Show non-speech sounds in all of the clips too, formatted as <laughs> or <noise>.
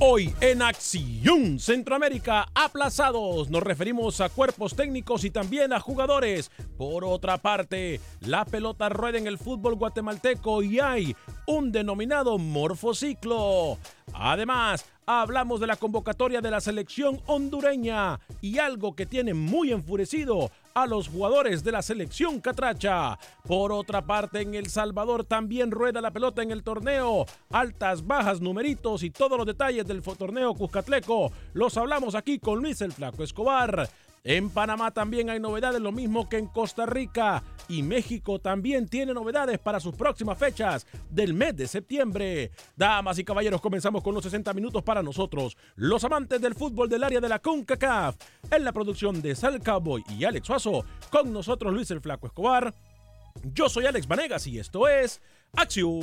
Hoy en Acción Centroamérica, aplazados, nos referimos a cuerpos técnicos y también a jugadores. Por otra parte, la pelota rueda en el fútbol guatemalteco y hay un denominado morfociclo. Además, hablamos de la convocatoria de la selección hondureña y algo que tiene muy enfurecido a los jugadores de la selección catracha. Por otra parte, en El Salvador también rueda la pelota en el torneo. Altas, bajas, numeritos y todos los detalles del torneo Cuscatleco los hablamos aquí con Luis el Flaco Escobar. En Panamá también hay novedades, lo mismo que en Costa Rica. Y México también tiene novedades para sus próximas fechas del mes de septiembre. Damas y caballeros, comenzamos con los 60 minutos para nosotros, los amantes del fútbol del área de la CONCACAF. En la producción de Sal Cowboy y Alex Suazo, con nosotros Luis el Flaco Escobar. Yo soy Alex Vanegas y esto es Acción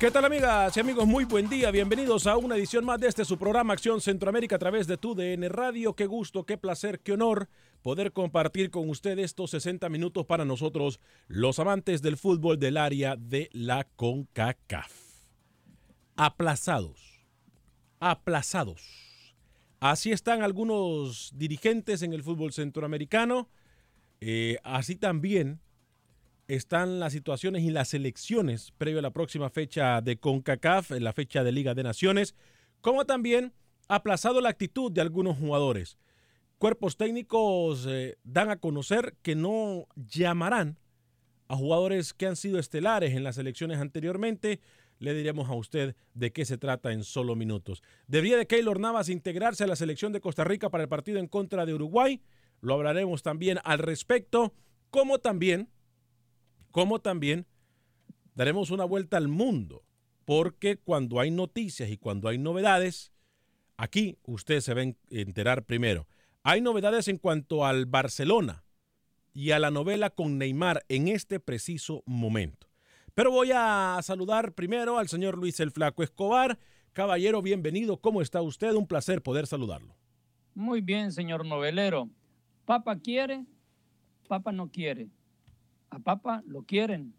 ¿Qué tal amigas y amigos? Muy buen día. Bienvenidos a una edición más de este su programa Acción Centroamérica a través de tu DN Radio. Qué gusto, qué placer, qué honor poder compartir con usted estos 60 minutos para nosotros, los amantes del fútbol del área de la CONCACAF. Aplazados. Aplazados. Así están algunos dirigentes en el fútbol centroamericano. Eh, así también están las situaciones y las elecciones previo a la próxima fecha de CONCACAF, en la fecha de Liga de Naciones, como también aplazado la actitud de algunos jugadores. Cuerpos técnicos eh, dan a conocer que no llamarán a jugadores que han sido estelares en las elecciones anteriormente. Le diremos a usted de qué se trata en solo minutos. ¿Debería de Keylor Navas integrarse a la selección de Costa Rica para el partido en contra de Uruguay? Lo hablaremos también al respecto, como también como también daremos una vuelta al mundo, porque cuando hay noticias y cuando hay novedades, aquí usted se va a enterar primero. Hay novedades en cuanto al Barcelona y a la novela con Neymar en este preciso momento. Pero voy a saludar primero al señor Luis el Flaco Escobar. Caballero, bienvenido. ¿Cómo está usted? Un placer poder saludarlo. Muy bien, señor novelero. Papa quiere, Papa no quiere a Papa lo quieren,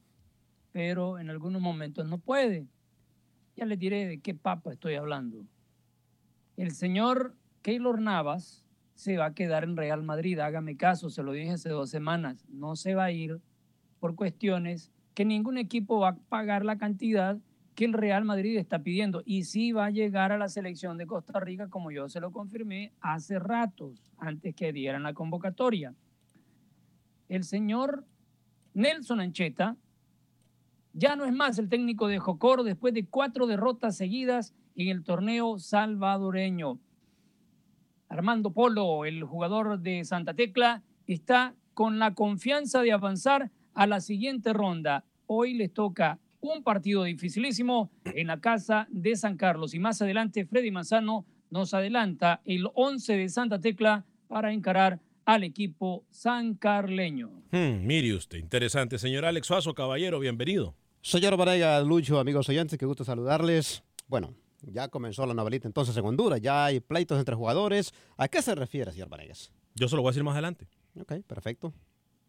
pero en algunos momentos no puede. Ya les diré de qué Papa estoy hablando. El señor Keylor Navas se va a quedar en Real Madrid, hágame caso, se lo dije hace dos semanas, no se va a ir por cuestiones que ningún equipo va a pagar la cantidad que el Real Madrid está pidiendo y sí va a llegar a la selección de Costa Rica como yo se lo confirmé hace ratos, antes que dieran la convocatoria. El señor Nelson Ancheta ya no es más el técnico de Jocoro después de cuatro derrotas seguidas en el torneo salvadoreño. Armando Polo, el jugador de Santa Tecla, está con la confianza de avanzar a la siguiente ronda. Hoy les toca un partido dificilísimo en la casa de San Carlos y más adelante Freddy Manzano nos adelanta el 11 de Santa Tecla para encarar al equipo sancarleño. Hmm, mire usted, interesante. Señor Alex Suazo, caballero, bienvenido. Señor Varega, Lucho, amigos oyentes, qué gusto saludarles. Bueno, ya comenzó la novelita entonces en Honduras, ya hay pleitos entre jugadores. ¿A qué se refiere, señor Vanegas? Yo se lo voy a decir más adelante. Ok, perfecto.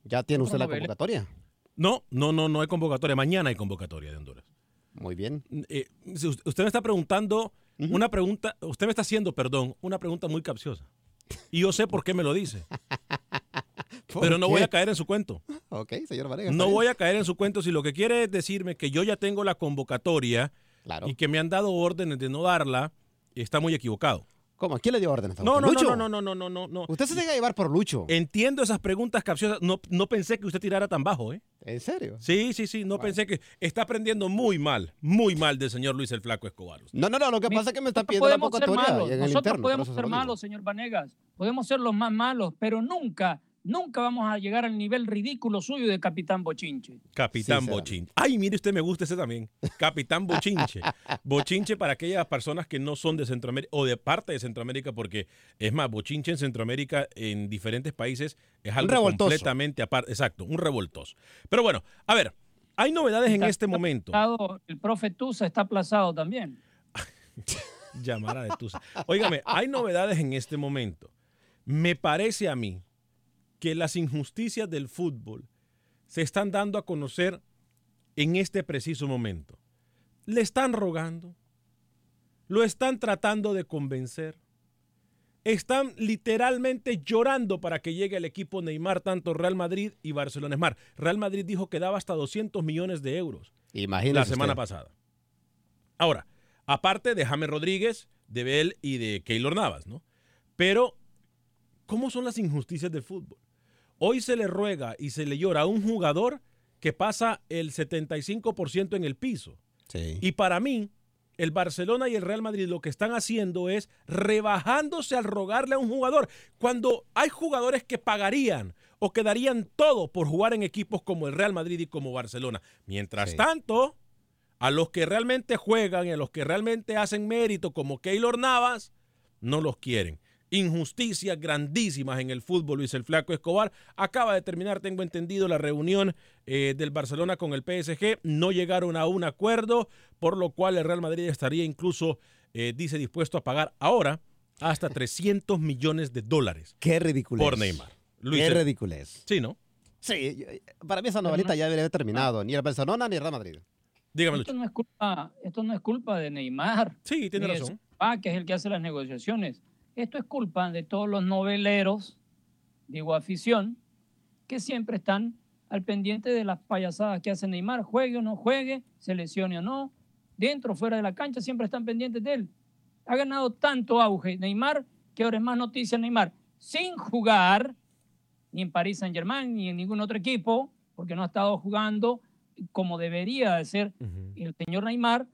¿Ya tiene usted la convocatoria? No, no, no, no hay convocatoria. Mañana hay convocatoria de Honduras. Muy bien. Eh, si usted usted me está preguntando una pregunta, usted me está haciendo, perdón, una pregunta muy capciosa. Y yo sé por qué me lo dice, <laughs> pero no voy a caer en su cuento. Ok, señor Vanegas. No voy a caer en su cuento si lo que quiere es decirme que yo ya tengo la convocatoria Claro. y que me han dado órdenes de no darla, está muy equivocado. ¿Cómo? ¿Quién le dio órdenes? a No, usted? no, ¿Lucho? no, no, no, no, no, no. Usted se deja llevar por Lucho. Entiendo esas preguntas capciosas. No, no pensé que usted tirara tan bajo, ¿eh? ¿En serio? Sí, sí, sí. No pensé que está aprendiendo muy mal, muy mal del señor Luis el Flaco Escobar. usted. No, no, no, lo que pasa es que me está pidiendo la podemos ser convocatoria malos, en el nosotros interno. podemos ser malos, señor Vanegas. Podemos ser los más malos, pero nunca, nunca vamos a llegar al nivel ridículo suyo de Capitán Bochinche. Capitán Sí. Bochinche. Ay, mire, usted me gusta ese también. Capitán Bochinche. <laughs> Bochinche para aquellas personas que no son de Centroamérica o de parte de Centroamérica, porque es más, Bochinche en Centroamérica, en diferentes países, es algo revoltoso. completamente aparte. Exacto, un revoltoso. Pero bueno, a ver, hay novedades en este momento. El profe Tusa está aplazado también. <laughs> Llamara de Tusa. Óigame, hay novedades en este momento. Me parece a mí que las injusticias del fútbol se están dando a conocer en este preciso momento. Le están rogando, lo están tratando de convencer, están literalmente llorando para que llegue el equipo Neymar, tanto Real Madrid y Barcelona. Es más, Real Madrid dijo que daba hasta 200 millones de euros Imagínese la semana usted. pasada. Ahora, aparte de James Rodríguez, de Bell y de Keylor Navas, ¿no? Pero, ¿cómo son las injusticias del fútbol? Hoy se le ruega y se le llora a un jugador que pasa el 75% en el piso. Sí. Y para mí, el Barcelona y el Real Madrid lo que están haciendo es rebajándose al rogarle a un jugador. Cuando hay jugadores que pagarían o que darían todo por jugar en equipos como el Real Madrid y como Barcelona. Mientras Sí. tanto, a los que realmente juegan y a los que realmente hacen mérito, como Keylor Navas, no los quieren. Injusticias grandísimas en el fútbol, Luis el Flaco Escobar. Acaba de terminar, tengo entendido, la reunión eh, del Barcelona con el PSG. No llegaron a un acuerdo, por lo cual el Real Madrid estaría incluso, eh, dice, dispuesto a pagar ahora hasta <laughs> 300 millones de dólares Qué ridículo. por Neymar. Luis Qué el- ridiculez. Sí, ¿no? Sí, para mí esa novelita ya debería haber terminado. Ni el Barcelona ni el Real Madrid. Dígame, Esto Lucho. no es culpa, esto no es culpa de Neymar. Sí, tiene razón. papá, que es el que hace las negociaciones. Esto es culpa de todos los noveleros, digo afición, que siempre están al pendiente de las payasadas que hace Neymar, juegue o no juegue, se lesione o no, dentro o fuera de la cancha, siempre están pendientes de él. Ha ganado tanto auge Neymar que ahora es más noticia Neymar, sin jugar ni en París Saint Germain ni en ningún otro equipo, porque no ha estado jugando como debería de ser el señor Neymar,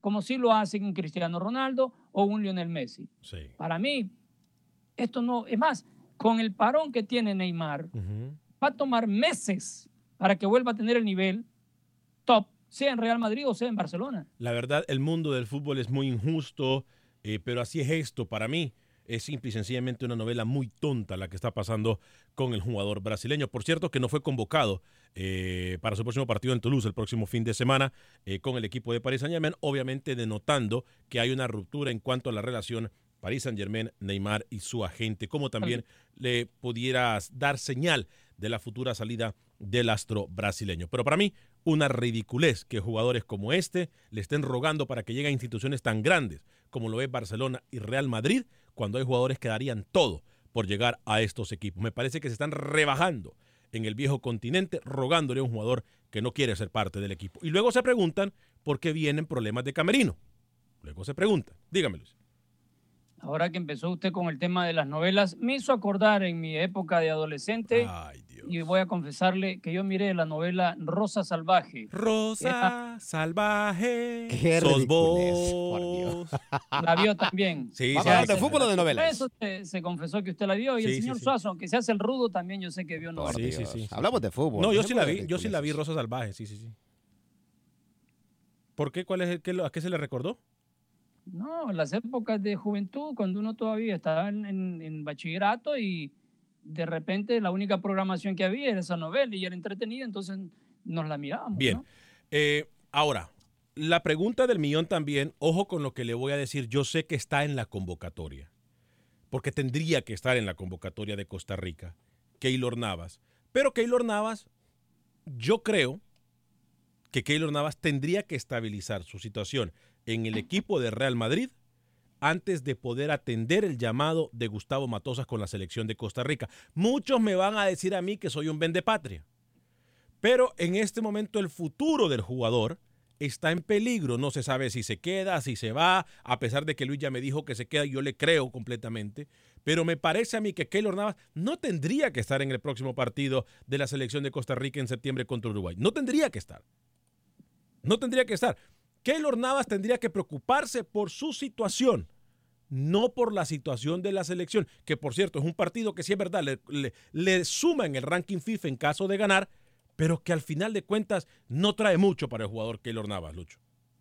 como si lo hacen un Cristiano Ronaldo o un Lionel Messi. Sí. Para mí, esto no, es más, con el parón que tiene Neymar, va a tomar meses para que vuelva a tener el nivel top, sea en Real Madrid o sea en Barcelona. La verdad, el mundo del fútbol es muy injusto, eh, pero así es esto. Para mí, es simple y sencillamente una novela muy tonta la que está pasando con el jugador brasileño. Por cierto, que no fue convocado eh, para su próximo partido en Toulouse el próximo fin de semana eh, con el equipo de Paris Saint-Germain, obviamente denotando que hay una ruptura en cuanto a la relación Paris Saint-Germain, Neymar y su agente, como también le pudieras dar señal de la futura salida del astro brasileño. Pero para mí, una ridiculez que jugadores como este le estén rogando para que lleguen a instituciones tan grandes como lo es Barcelona y Real Madrid, cuando hay jugadores que darían todo por llegar a estos equipos. Me parece que se están rebajando en el viejo continente, rogándole a un jugador que no quiere ser parte del equipo. Y luego se preguntan por qué vienen problemas de camerino. Luego se preguntan. Dígame, Luis. Ahora que empezó usted con el tema de las novelas, me hizo acordar en mi época de adolescente. Ay, Dios. Y voy a confesarle que yo miré la novela Rosa Salvaje. Rosa salvaje. Qué sos vos. <laughs> La vio también. Sí, ¿Vamos sí, sí, de fútbol o de Por novelas? eso se, se confesó que usted la vio. Y el Sí, señor sí. Suazo, aunque se hace el rudo, también yo sé que vio novelas. Sí, sí, sí. Hablamos de fútbol. No, yo sí la vi, yo sí la vi. Rosa Salvaje, sí, sí, sí. ¿Por qué? ¿Cuál es el, qué ¿A qué se le recordó? No, las épocas de juventud, cuando uno todavía estaba en, en- en bachillerato y de repente la única programación que había era esa novela y era entretenida, entonces nos la mirábamos. Bien. ¿no? Eh, ahora, la pregunta del millón también, ojo con lo que le voy a decir, yo sé que está en la convocatoria, porque tendría que estar en la convocatoria de Costa Rica, Keylor Navas. Pero Keylor Navas, yo creo que Keylor Navas tendría que estabilizar su situación en el equipo de Real Madrid antes de poder atender el llamado de Gustavo Matosas con la selección de Costa Rica. Muchos me van a decir a mí que soy un vendepatria. Pero en este momento el futuro del jugador está en peligro. No se sabe si se queda, si se va, a pesar de que Luis ya me dijo que se queda, yo le creo completamente. Pero me parece a mí que Keylor Navas no tendría que estar en el próximo partido de la selección de Costa Rica en septiembre contra Uruguay. No tendría que estar. No tendría que estar. Keylor Navas tendría que preocuparse por su situación, no por la situación de la selección, que por cierto es un partido que sí es verdad, le, le- le suma en el ranking FIFA en caso de ganar, pero que al final de cuentas no trae mucho para el jugador Keylor Navas, Lucho.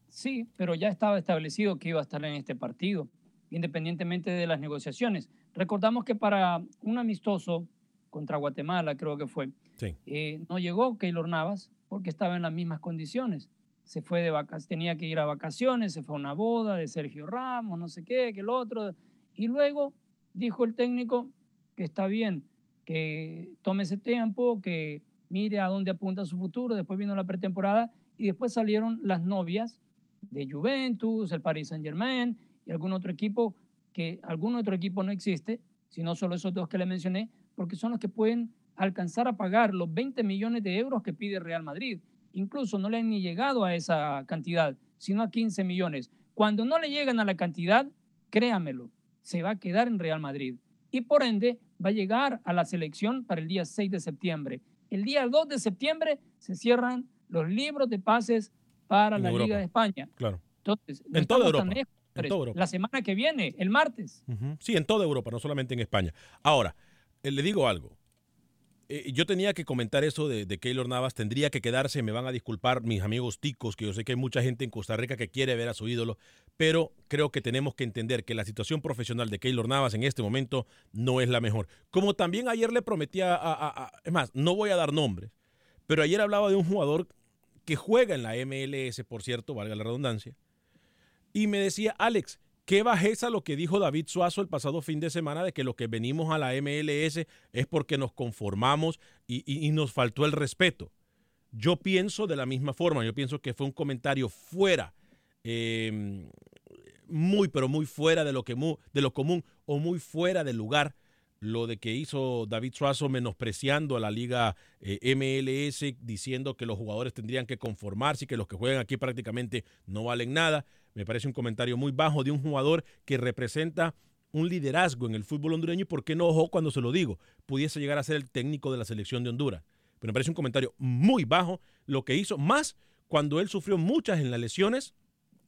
Sí, pero ya estaba establecido que iba a estar en este partido, independientemente de las negociaciones. Recordamos que para un amistoso contra Guatemala, creo que fue, Sí. eh, no llegó Keylor Navas porque estaba en las mismas condiciones. Se fue de vacaciones, tenía que ir a vacaciones, se fue a una boda de Sergio Ramos, no sé qué, que el otro. Y luego dijo el técnico que está bien, que tome ese tiempo, que mire a dónde apunta su futuro. Después vino la pretemporada y después salieron las novias de Juventus, el Paris Saint Germain y algún otro equipo que algún otro equipo no existe, sino solo esos dos que le mencioné, porque son los que pueden alcanzar a pagar los 20 millones de euros que pide Real Madrid. Incluso no le han ni llegado a esa cantidad, sino a 15 millones. Cuando no le llegan a la cantidad, créamelo, se va a quedar en Real Madrid. Y por ende, va a llegar a la selección para el día 6 de septiembre. El día 2 de septiembre se cierran los libros de pases para En la Europa. Liga de España. Claro. Entonces, no En toda tan Europa, lejos, en señores. toda Europa. La semana que viene, el martes. Sí, en toda Europa, no solamente en España. Ahora, eh, le digo algo. Eh, yo tenía que comentar eso de, Keylor Navas, tendría que quedarse, me van a disculpar mis amigos ticos, que yo sé que hay mucha gente en Costa Rica que quiere ver a su ídolo, pero creo que tenemos que entender que la situación profesional de Keylor Navas en este momento no es la mejor. Como también ayer le prometía, a- es más, no voy a dar nombres, pero ayer hablaba de un jugador que juega en la MLS, por cierto, valga la redundancia, y me decía, Alex, qué bajeza lo que dijo David Suazo el pasado fin de semana de que lo que venimos a la MLS es porque nos conformamos y, nos faltó el respeto. Yo pienso de la misma forma, yo pienso que fue un comentario fuera, eh, muy, pero muy fuera de lo, que de lo común o muy fuera del lugar lo de que hizo David Suazo menospreciando a la liga eh, MLS, diciendo que los jugadores tendrían que conformarse y que los que juegan aquí prácticamente no valen nada. Me parece un comentario muy bajo de un jugador que representa un liderazgo en el fútbol hondureño y por qué no, ojo, cuando se lo digo, pudiese llegar a ser el técnico de la selección de Honduras. Pero me parece un comentario muy bajo lo que hizo, más cuando él sufrió muchas en las lesiones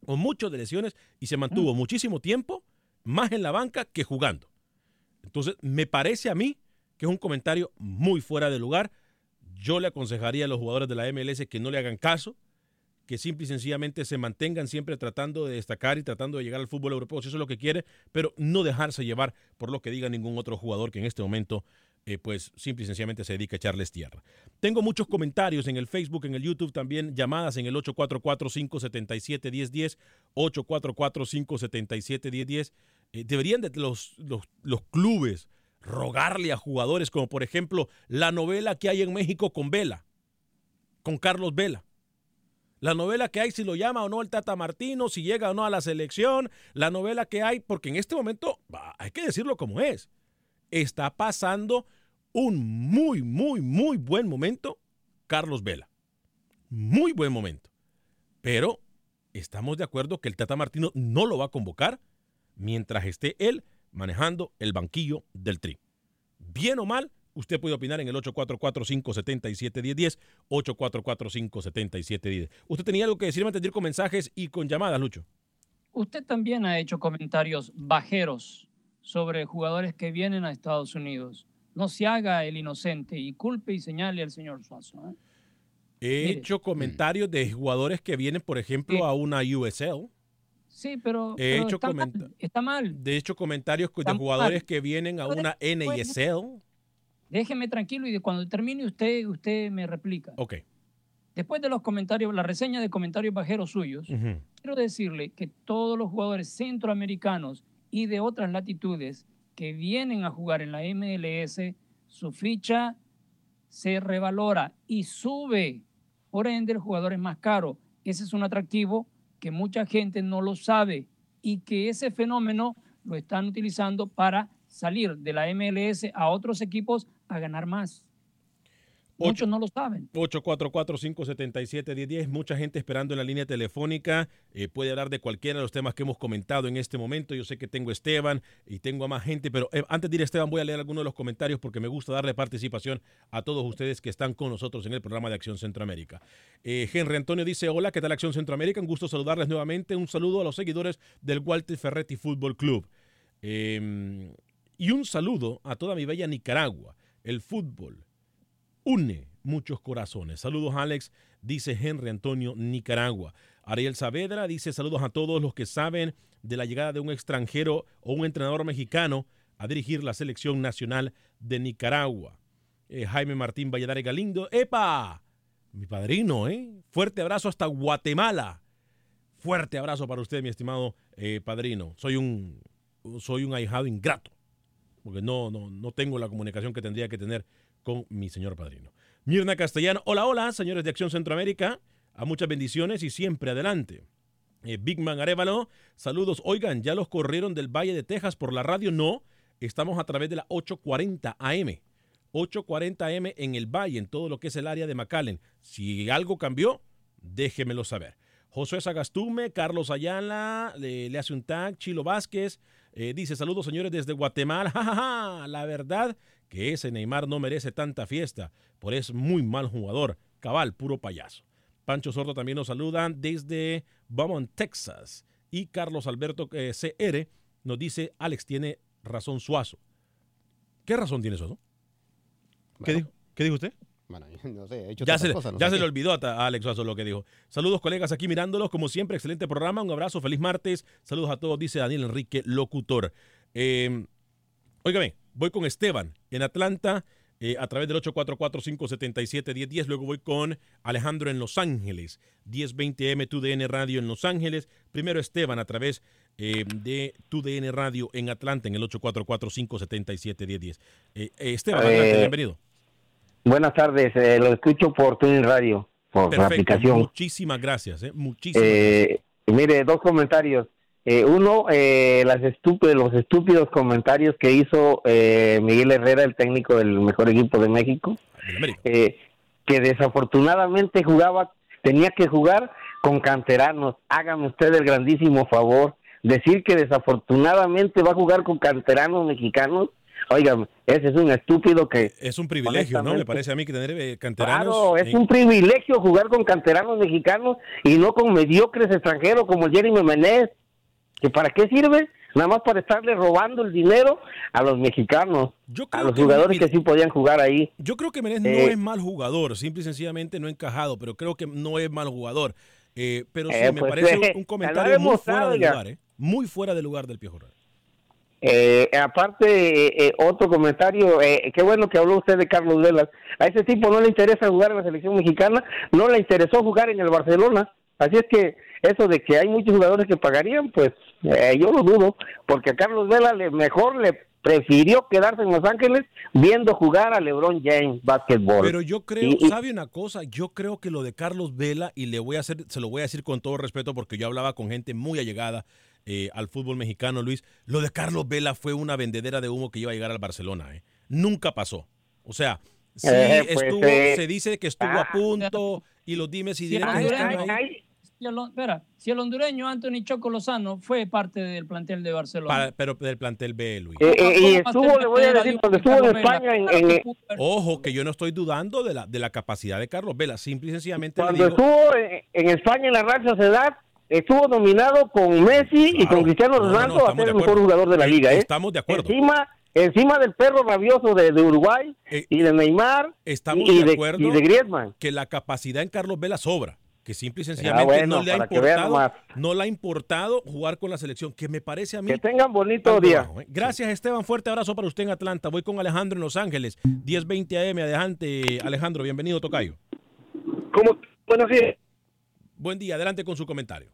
o muchos de lesiones y se mantuvo muchísimo tiempo más en la banca que jugando. Entonces, me parece a mí que es un comentario muy fuera de lugar. Yo le aconsejaría a los jugadores de la MLS que no le hagan caso, que simple y sencillamente se mantengan siempre tratando de destacar y tratando de llegar al fútbol europeo, si eso es lo que quiere, pero no dejarse llevar por lo que diga ningún otro jugador que en este momento, eh, pues simple y sencillamente se dedica a echarles tierra. Tengo muchos comentarios en el Facebook, en el YouTube también, llamadas en el 844-577-1010, 844-577-1010. Eh, deberían de los, los, los clubes rogarle a jugadores como por ejemplo la novela que hay en México con Vela, con Carlos Vela. La novela que hay si lo llama o no el Tata Martino, si llega o no a la selección, la novela que hay, porque en este momento, hay que decirlo como es, está pasando un muy, muy, muy buen momento Carlos Vela. Muy buen momento. Pero estamos de acuerdo que el Tata Martino no lo va a convocar mientras esté él manejando el banquillo del Tri. Bien o mal, usted puede opinar en el 844-577-1010, 844-577-1010. Usted tenía algo que decirme antes de ir con mensajes y con llamadas, Lucho. Usted también ha hecho comentarios bajeros sobre jugadores que vienen a Estados Unidos. No se haga el inocente y culpe y señale al señor Suazo. ¿eh? He Mire. hecho comentarios de jugadores que vienen, por ejemplo, Sí. a una USL. Sí, pero, He pero hecho está, mal, está mal. De hecho, comentarios de jugadores mal. que vienen a una NISL. Déjeme tranquilo y cuando termine usted, usted me replica. Ok. Después de los comentarios, la reseña de comentarios bajeros suyos, quiero decirle que todos los jugadores centroamericanos y de otras latitudes que vienen a jugar en la MLS, su ficha se revalora y sube. Por ende, el jugador es más caro. Ese es un atractivo que mucha gente no lo sabe y que ese fenómeno lo están utilizando para salir de la MLS a otros equipos a ganar más. Ocho. Muchos no lo saben. 844-577-1010. Mucha gente esperando en la línea telefónica. Eh, puede hablar de cualquiera de los temas que hemos comentado en este momento. Yo sé que tengo a Esteban y tengo a más gente, pero eh, antes de ir a Esteban voy a leer algunos de los comentarios porque me gusta darle participación a todos ustedes que están con nosotros en el programa de Acción Centroamérica. Eh, Henry Antonio dice, hola, ¿qué tal Acción Centroamérica? Un gusto saludarles nuevamente. Un saludo a los seguidores del Walter Ferretti Fútbol Club. Eh, y un saludo a toda mi bella Nicaragua. El fútbol une muchos corazones. Saludos, Alex, dice Henry Antonio, Nicaragua. Ariel Saavedra dice saludos a todos los que saben de la llegada de un extranjero o un entrenador mexicano a dirigir la selección nacional de Nicaragua. Eh, Jaime Martín Valladares Galindo. ¡Epa! Mi padrino, ¿eh? Fuerte abrazo hasta Guatemala. Fuerte abrazo para usted, mi estimado eh, padrino. Soy un, soy un ahijado ingrato, porque no, no, no tengo la comunicación que tendría que tener con mi señor padrino. Mirna Castellano, hola, hola, señores de Acción Centroamérica, a muchas bendiciones y siempre adelante. Eh, Big Man Arevalo, saludos. Oigan, ¿ya los corrieron del Valle de Texas por la radio? No, estamos a través de la 840 AM. 840 AM en el Valle, en todo lo que es el área de McAllen. Si algo cambió, déjemelo saber. Josué Sagastume, Carlos Ayala, le, le hace un tag, Chilo Vázquez, eh, dice saludos señores desde Guatemala. <laughs> Ja, ja, ja. La verdad que ese Neymar no merece tanta fiesta, por es muy mal jugador, cabal, puro payaso. Pancho Sordo también nos saluda desde Beaumont, Texas. Y Carlos Alberto eh, CR nos dice, Alex tiene razón Suazo. ¿Qué razón tiene Suazo? ¿Qué, dijo? ¿Qué dijo usted? Bueno, no sé, he hecho Ya, se, cosas, no ya se le olvidó a, a Alex Suazo lo que dijo. Saludos, colegas, aquí mirándolos. Como siempre, excelente programa. Un abrazo, feliz martes. Saludos a todos, dice Daniel Enrique, locutor. Eh, óigame, voy con Esteban en Atlanta eh, a través del 844-577-1010. Luego voy con Alejandro en Los Ángeles, 1020M TUDN Radio en Los Ángeles. Primero Esteban a través eh, de TUDN Radio en Atlanta en el 844-577-1010. Eh, eh, Esteban, Eh, adelante, bienvenido. Buenas tardes, eh, lo escucho por Tuning Radio, por la aplicación. muchísimas gracias, eh, muchísimas gracias. Eh, mire, dos comentarios. Eh, uno, eh, las estúpidos, los estúpidos comentarios que hizo eh, Miguel Herrera, el técnico del mejor equipo de México, eh, que desafortunadamente jugaba, tenía que jugar con canteranos. Hágame usted el grandísimo favor. Decir que desafortunadamente va a jugar con canteranos mexicanos, oigan, ese es un estúpido que Es un privilegio, ¿no? Me parece a mí que tener eh, canteranos. Claro, es en- un privilegio jugar con canteranos mexicanos y no con mediocres extranjeros como Jeremy Menez. ¿Que para qué sirve? Nada más para estarle robando el dinero a los mexicanos, Yo a los que- jugadores que sí podían jugar ahí. Yo creo que Menez no Eh, es mal jugador, simple y sencillamente no encajado, pero creo que no es mal jugador. Eh, pero sí, Eh, me pues, parece un- eh, un comentario muy fuera de lugar, ¿eh? Muy fuera de lugar del Piojo. Eh, aparte, eh, otro comentario, eh, qué bueno que habló usted de Carlos Velas. A ese tipo no le interesa jugar en la selección mexicana, no le interesó jugar en el Barcelona. Así es que eso de que hay muchos jugadores que pagarían, pues eh, yo lo dudo, porque a Carlos Vela le, mejor le prefirió quedarse en Los Ángeles viendo jugar a LeBron James básquetbol. Pero yo creo, Y- ¿sabe una cosa? Yo creo que lo de Carlos Vela, y le voy a hacer, se lo voy a decir con todo respeto porque yo hablaba con gente muy allegada eh, al fútbol mexicano, Luis. Lo de Carlos Vela fue una vendedera de humo que iba a llegar al Barcelona. ¿eh? Nunca pasó. O sea, sí Eh, pues, estuvo, eh, se dice que estuvo a ah. punto y los dimes y diretes están ahí. Si el hon- espera, si el hondureño Anthony Choco Lozano fue parte del plantel de Barcelona. Para- pero del plantel B, Luis. Eh, eh, y ¿Cómo va a estuvo, le voy a decir, cuando estuvo en? España, en, Ojo, que yo no estoy dudando de la, de la capacidad de Carlos Vela. Simple y sencillamente le cuando digo, estuvo en, en España en la Real Sociedad, estuvo nominado con Messi y con Cristiano No, no, no, Ronaldo a ser el mejor jugador de la liga. ¿eh? Estamos de acuerdo. Encima, encima del perro rabioso de, de Uruguay Eh, y de Neymar estamos y, y de de, acuerdo y de Griezmann. que la capacidad en Carlos Vela sobra. Que simple y sencillamente bueno, no, le ha importado, no le ha importado jugar con la selección, que me parece a mí Que tengan bonito día. bajo, ¿eh? Gracias, Esteban. Fuerte abrazo para usted en Atlanta. Voy con Alejandro en Los Ángeles. 1020 AM. Adelante, Alejandro. Bienvenido, Tocayo. ¿Cómo? Buenos días. Buen día. Adelante con su comentario.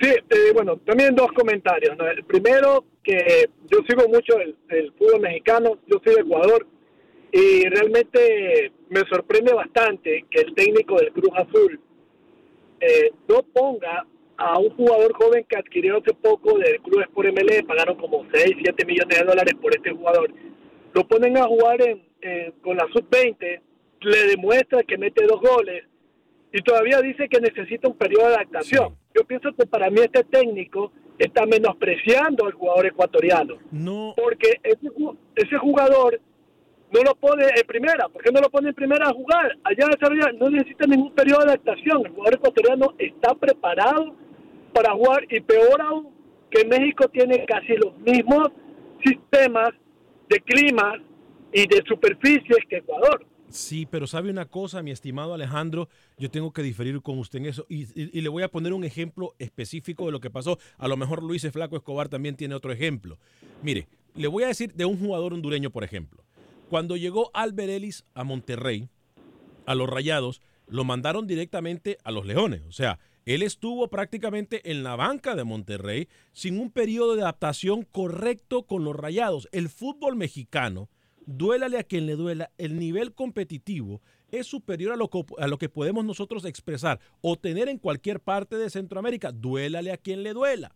Sí, eh, bueno, también dos comentarios. ¿no? El primero, que yo sigo mucho el, el fútbol mexicano, yo soy de Ecuador, y realmente me sorprende bastante que el técnico del Cruz Azul eh, no ponga a un jugador joven que adquirió hace poco del Club Sport MLE, pagaron como 6, 7 millones de dólares por este jugador. Lo ponen a jugar en, con la sub-20, le demuestra que mete dos goles y todavía dice que necesita un periodo de adaptación. Yo pienso que para mí este técnico está menospreciando al jugador ecuatoriano. No. Porque ese, ese jugador no lo pone en primera. ¿Por qué no lo pone en primera a jugar? Allá en desarrollar no necesita ningún periodo de adaptación. El jugador ecuatoriano está preparado para jugar y peor aún que México tiene casi los mismos sistemas de clima y de superficies que Ecuador. Sí, pero sabe una cosa, mi estimado Alejandro, yo tengo que diferir con usted en eso y, y- le voy a poner un ejemplo específico de lo que pasó. A lo mejor Luis Flaco Escobar también tiene otro ejemplo. Mire, le voy a decir de un jugador hondureño, por ejemplo. Cuando llegó Albert Ellis a Monterrey, a los Rayados, lo mandaron directamente a los Leones. O sea, él estuvo prácticamente en la banca de Monterrey sin un periodo de adaptación correcto con los Rayados. El fútbol mexicano, duélale a quien le duela, el nivel competitivo es superior a lo, a lo que podemos nosotros expresar o tener en cualquier parte de Centroamérica. Duélale a quien le duela.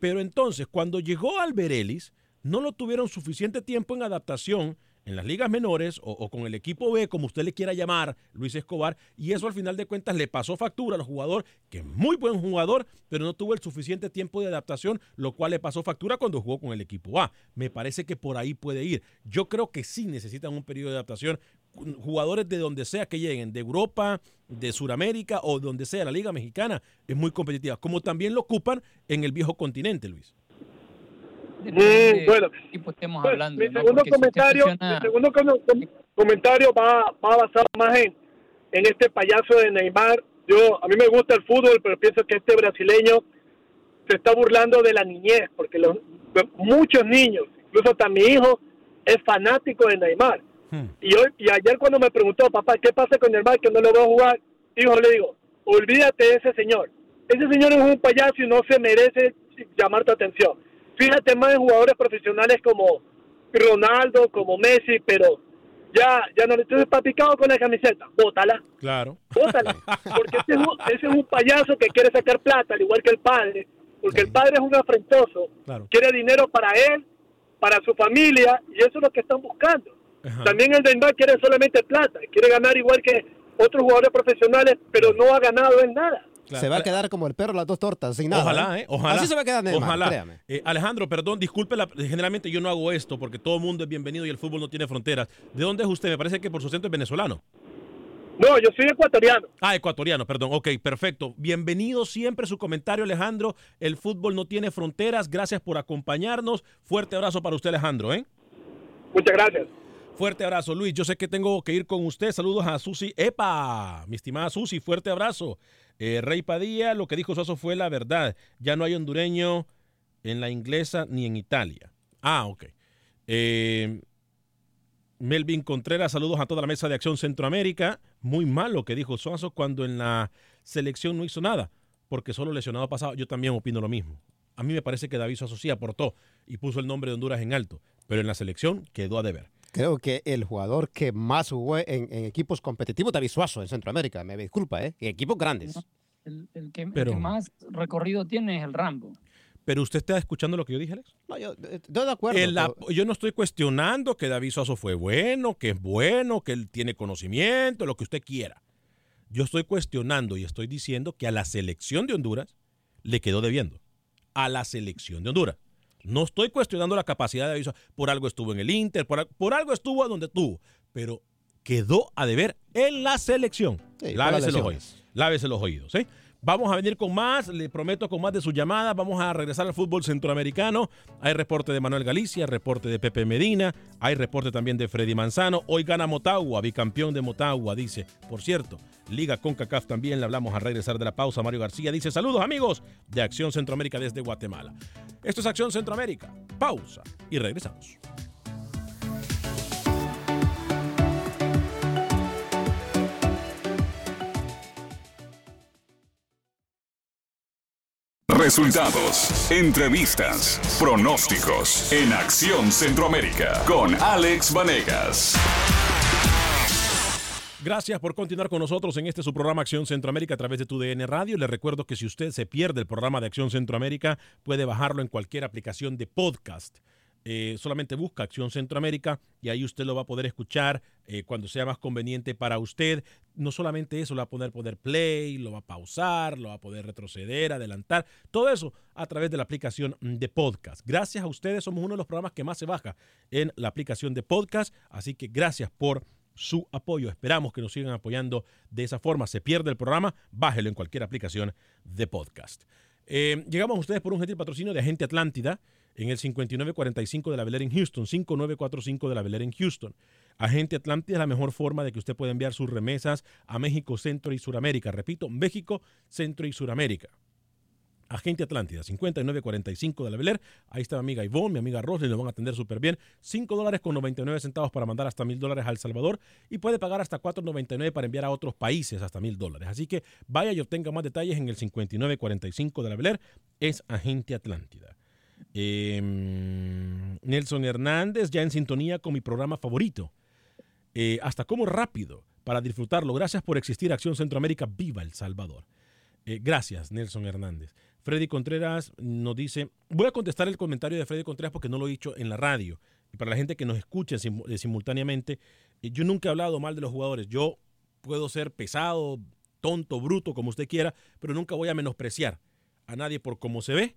Pero entonces, cuando llegó Alberelis, no lo tuvieron suficiente tiempo en adaptación en las ligas menores o, con el equipo B, como usted le quiera llamar, Luis Escobar, y eso al final de cuentas le pasó factura al jugador, que es muy buen jugador, pero no tuvo el suficiente tiempo de adaptación, lo cual le pasó factura cuando jugó con el equipo A. Me parece que por ahí puede ir. Yo creo que sí necesitan un periodo de adaptación. Jugadores de donde sea que lleguen, de Europa, de Sudamérica o donde sea, la Liga Mexicana es muy competitiva, como también lo ocupan en el viejo continente, Luis. Depende Mm, bueno, de qué equipo estemos Pues, hablando. mi ¿no? segundo Porque si usted comentario, mi segundo com- com- comentario va, va basado más en, en este payaso de Neymar. Yo a mí me gusta el fútbol, pero pienso que este brasileño se está burlando de la niñez, porque los, muchos niños, incluso hasta mi hijo, es fanático de Neymar. Y hoy y ayer cuando me preguntó, papá, ¿qué pasa con Neymar que no lo veo jugar? Hijo, le digo, olvídate de ese señor. Ese señor es un payaso y no se merece llamar tu atención. Fíjate más en jugadores profesionales como Ronaldo, como Messi, pero ya, ya no le estoy picado con la camiseta. Bótala, Claro. bótala. Porque ese es, un, ese es un payaso que quiere sacar plata, al igual que el padre. Porque el padre es un afrentoso. Claro. Quiere dinero para él, para su familia, y eso es lo que están buscando. Ajá. También el Neymar quiere solamente plata, quiere ganar igual que otros jugadores profesionales, pero no ha ganado en nada. Se va a quedar como el perro las dos tortas, sin nada. Ojalá, ¿eh? Ojalá. Así se va a quedar Neymar, Ojalá. créame. Eh, Alejandro, perdón, disculpe, la- generalmente yo no hago esto porque todo el mundo es bienvenido y el fútbol no tiene fronteras. ¿De dónde es usted? Me parece que por su acento es venezolano. No, yo soy ecuatoriano. Ah, ecuatoriano, perdón. Ok, perfecto. Bienvenido siempre su comentario, Alejandro. El fútbol no tiene fronteras. Gracias por acompañarnos. Fuerte abrazo para usted, Alejandro, ¿eh? Muchas gracias. Fuerte abrazo, Luis. Yo sé que tengo que ir con usted. Saludos a Susi. ¡Epa! Mi estimada Susi, fuerte abrazo. Eh, Rey Padilla, lo que dijo Suazo fue la verdad. Ya no hay hondureño en la inglesa ni en Italia. Ah, ok. Eh, Melvin Contreras, saludos a toda la mesa de Acción Centroamérica. Muy mal lo que dijo Suazo cuando en la selección no hizo nada, porque solo lesionado pasado. Yo también opino lo mismo. A mí me parece que David Suazo sí aportó y puso el nombre de Honduras en alto, pero en la selección quedó a deber. Creo que el jugador que más jugó en, en equipos competitivos, David Suazo, en Centroamérica. Me disculpa, ¿eh? En equipos grandes. El, el que, el Pero- que más recorrido tiene es el Rambo. Pero usted está escuchando lo que yo dije, Alex. No, yo eh, estoy de acuerdo. El pero- yo no estoy cuestionando que David Suazo fue bueno, que es bueno, que él tiene conocimiento, lo que usted quiera. Yo estoy cuestionando y estoy diciendo que a la selección de Honduras le quedó debiendo. A la selección de Honduras. No estoy cuestionando la capacidad de David Suazo. Por algo estuvo en el Inter, por, al- por algo estuvo donde estuvo. Pero quedó a deber en la selección. Sí, Lávese los oídos. Lávese los oídos. ¿sí? Vamos a venir con más, le prometo con más de sus llamadas. Vamos a regresar al fútbol centroamericano. Hay reporte de Manuel Galicia, reporte de Pepe Medina, hay reporte también de Freddy Manzano. Hoy gana Motagua, bicampeón de Motagua, dice. Por cierto, Liga CONCACAF también le hablamos al regresar de la pausa. Mario García dice: Saludos amigos de Acción Centroamérica desde Guatemala. Esto es Acción Centroamérica. Pausa y regresamos. Resultados, entrevistas, pronósticos en Acción Centroamérica con Alex Vanegas. Gracias por continuar con nosotros en este su programa Acción Centroamérica a través de tu DN Radio. Le recuerdo que si usted se pierde el programa de Acción Centroamérica, puede bajarlo en cualquier aplicación de podcast. Eh, solamente busca Acción Centroamérica y ahí usted lo va a poder escuchar eh, cuando sea más conveniente para usted. No solamente eso, lo va a poder poner play, lo va a pausar, lo va a poder retroceder, adelantar, todo eso a través de la aplicación de podcast. Gracias a ustedes, somos uno de los programas que más se baja en la aplicación de podcast, así que gracias por su apoyo. Esperamos que nos sigan apoyando de esa forma. Se pierde el programa, bájelo en cualquier aplicación de podcast. Eh, llegamos a ustedes por un gentil patrocinio de Agente Atlántida en el 5945 de la Bel en Houston, 5945 de la Bel en Houston. Agente Atlántida es la mejor forma de que usted pueda enviar sus remesas a México, Centro y Suramérica. Repito, México, Centro y Suramérica. Agente Atlántida, 5945 de la Bel Air. Ahí está mi amiga Ivonne, mi amiga Rosly, lo van a atender súper bien. 5 dólares con 99 centavos para mandar hasta mil dólares a Salvador y puede pagar hasta 4.99 para enviar a otros países hasta mil dólares. Así que vaya y obtenga más detalles en el 5945 de la Bel Air. Es Agente Atlántida. Eh, Nelson Hernández, ya en sintonía con mi programa favorito. Eh, hasta como rápido para disfrutarlo. Gracias por existir, Acción Centroamérica. Viva El Salvador. Eh, gracias, Nelson Hernández. Freddy Contreras nos dice, voy a contestar el comentario de Freddy Contreras porque no lo he dicho en la radio. Y para la gente que nos escucha eh, simultáneamente, yo nunca he hablado mal de los jugadores. Yo puedo ser pesado, tonto, bruto, como usted quiera, pero nunca voy a menospreciar a nadie por cómo se ve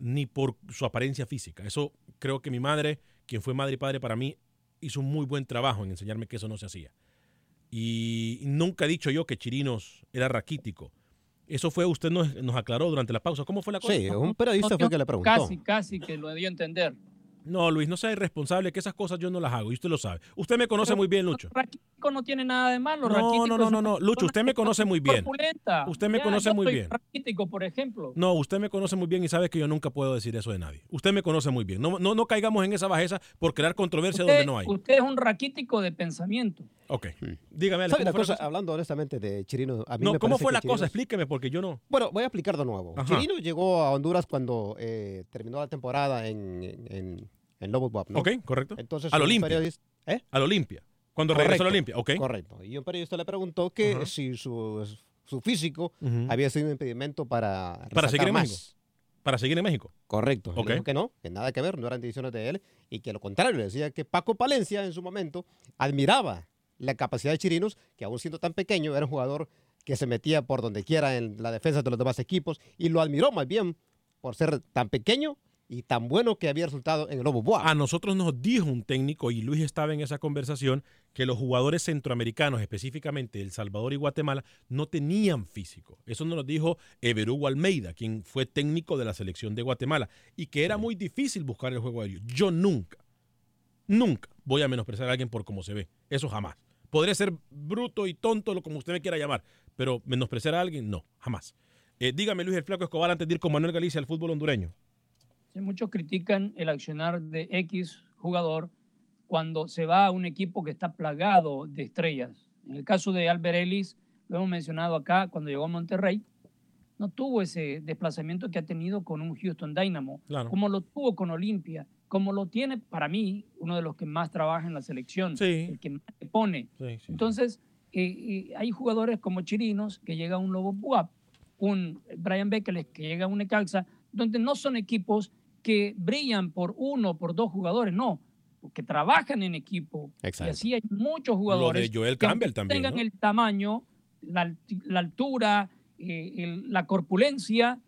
ni por su apariencia física. Eso creo que mi madre, quien fue madre y padre para mí, hizo un muy buen trabajo en enseñarme que eso no se hacía. Y nunca he dicho yo que Chirinos era raquítico. Eso fue, usted nos, nos aclaró durante la pausa. ¿Cómo fue la cosa? Sí, un periodista fue que le preguntó. Casi, casi que lo dio a entender. No, Luis, no sea irresponsable, que esas cosas yo no las hago y usted lo sabe. Usted me conoce muy bien, Lucho. Raquítico no tiene nada de malo. No, no, no, no, no. Lucho, usted me conoce muy bien. Usted me Ya, conoce yo muy soy bien. raquítico, por ejemplo. No, usted me conoce muy bien y sabe que yo nunca puedo decir eso de nadie. Usted me conoce muy bien. No, no, no caigamos en esa bajeza por crear controversia Usted, donde no hay. usted es un raquítico de pensamiento. Ok. Dígame, ¿Sabe ¿cómo una fue la cosa? cosa? Hablando honestamente de Chirino, a mí No, me ¿cómo fue que la cosa? Explíqueme porque yo no. Bueno, voy a explicar de nuevo. Ajá. Chirino llegó a Honduras cuando eh, terminó la temporada en, en, en, Lobos Buap, ¿no? Ok, correcto. Entonces, Al Olimpia. ¿Eh? Al Olimpia. Cuando regresó al Olimpia. Ok. Correcto. Y un periodista le preguntó que Ajá. si su, su físico Ujú. había sido un impedimento para Para seguir en más. México. Para seguir en México. Correcto. Él Ok. dijo que no, que nada que ver, no eran decisiones de él y que lo contrario, le decía que Paco Palencia en su momento admiraba la capacidad de Chirinos, que aún siendo tan pequeño era un jugador que se metía por donde quiera en la defensa de los demás equipos y lo admiró más bien por ser tan pequeño y tan bueno que había resultado en el Lobo Boa. A nosotros nos dijo un técnico, y Luis estaba en esa conversación, que los jugadores centroamericanos, específicamente El Salvador y Guatemala, no tenían físico. Eso nos lo dijo Everugo Almeida, quien fue técnico de la selección de Guatemala, y que era muy difícil buscar el juego aéreo. Yo nunca, nunca voy a menospreciar a alguien por cómo se ve. Eso jamás. Podría ser bruto y tonto, lo como usted me quiera llamar, pero menospreciar a alguien, no, jamás. Eh, dígame, Luis el Flaco Escobar, antes de ir con Manuel Galicia al fútbol hondureño. Muchos critican el accionar de X jugador cuando se va a un equipo que está plagado de estrellas. En el caso de Albert Ellis, lo hemos mencionado acá, cuando llegó a Monterrey, no tuvo ese desplazamiento que ha tenido con un Houston Dynamo, Claro. como lo tuvo con Olimpia, como lo tiene para mí uno de los que más trabaja en la selección, el que más le pone. Entonces, eh, eh, hay jugadores como Chirinos que llega a un Lobo Buap, un Brian Bekeles que llega a un Necaxa, donde no son equipos que brillan por uno, por dos jugadores, no, que trabajan en equipo. Exacto. Y así hay muchos jugadores Lo de Joel que Campbell aunque también, tengan ¿no? el tamaño, la, altura, eh, el- la corpulencia,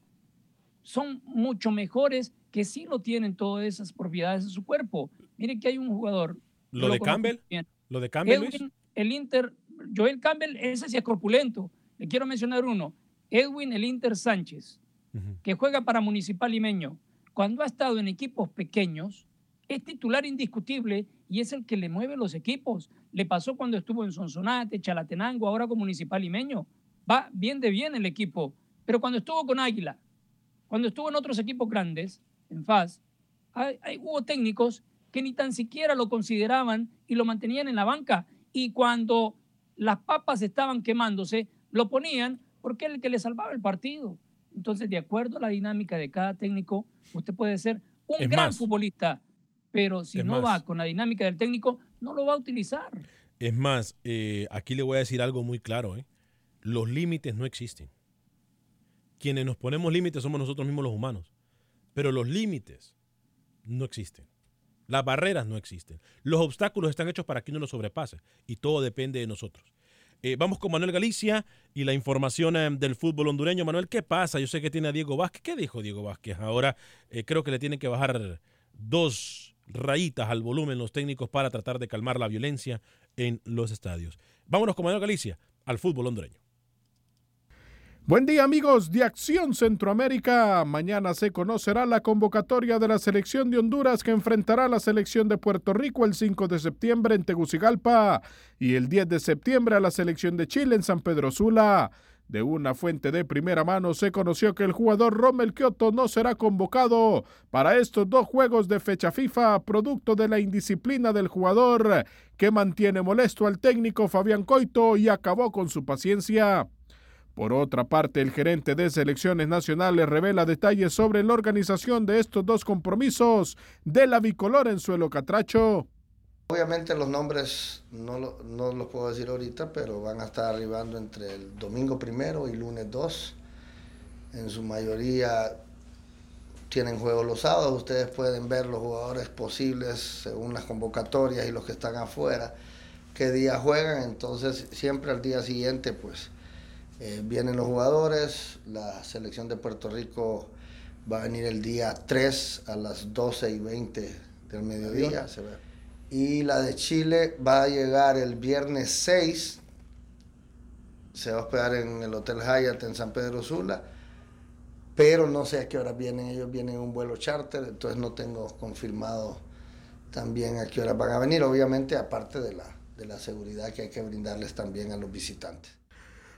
son mucho mejores que sí lo tienen todas esas propiedades de su cuerpo. Mire que hay un jugador. Lo de Campbell, bien, lo de Campbell, Luis. Edwin, el Inter, Joel Campbell, ese sí es corpulento. Le quiero mencionar uno. Edwin, el Inter Sánchez, que juega para Municipal Limeño. Cuando ha estado en equipos pequeños, es titular indiscutible y es el que le mueve los equipos. Le pasó cuando estuvo en Sonsonate, Chalatenango, ahora con Municipal Limeño. Va bien de bien el equipo. Pero cuando estuvo con Águila, cuando estuvo en otros equipos grandes, en FAS, hay- hubo técnicos que ni tan siquiera lo consideraban y lo mantenían en la banca. Y cuando las papas estaban quemándose, lo ponían porque era el que le salvaba el partido. Entonces, de acuerdo a la dinámica de cada técnico, usted puede ser un Es gran más. futbolista, pero si Es no más. va con la dinámica del técnico, no lo va a utilizar. Es más, eh, aquí le voy a decir algo muy claro. ¿eh? Los límites no existen. Quienes nos ponemos límites somos nosotros mismos los humanos. Pero los límites no existen. Las barreras no existen. Los obstáculos están hechos para que uno los sobrepase. Y todo depende de nosotros. Eh, vamos con Manuel Galicia y la información eh, del fútbol hondureño. Manuel, ¿qué pasa? Yo sé que tiene a Diego Vázquez. ¿Qué dijo Diego Vázquez? Ahora eh, creo que le tienen que bajar dos rayitas al volumen los técnicos para tratar de calmar la violencia en los estadios. Vámonos con Manuel Galicia al fútbol hondureño. Buen día amigos de Acción Centroamérica. Mañana se conocerá la convocatoria de la selección de Honduras que enfrentará a la selección de Puerto Rico el 5 de septiembre en Tegucigalpa y el 10 de septiembre a la selección de Chile en San Pedro Sula. De una fuente de primera mano se conoció que el jugador Rommel Kioto no será convocado para estos dos juegos de fecha FIFA, producto de la indisciplina del jugador que mantiene molesto al técnico Fabián Coito y acabó con su paciencia. Por otra parte, el gerente de selecciones nacionales revela detalles sobre la organización de estos dos compromisos de la bicolor en suelo catracho. Obviamente los nombres no, lo- no los puedo decir ahorita, pero van a estar arribando entre el domingo primero y lunes 2. En su mayoría tienen juegos los sábados. Ustedes pueden ver los jugadores posibles según las convocatorias y los que están afuera, qué día juegan. Entonces siempre al día siguiente pues eh, vienen los jugadores. La selección de Puerto Rico va a venir el día 3 a las 12 y 20 del mediodía. Se ve. Y la de Chile va a llegar el viernes 6. Se va a hospedar en el Hotel Hyatt en San Pedro Sula. Pero no sé a qué hora vienen. Ellos vienen en un vuelo charter, entonces no tengo confirmado también a qué hora van a venir. Obviamente, aparte de la, de la seguridad que hay que brindarles también a los visitantes.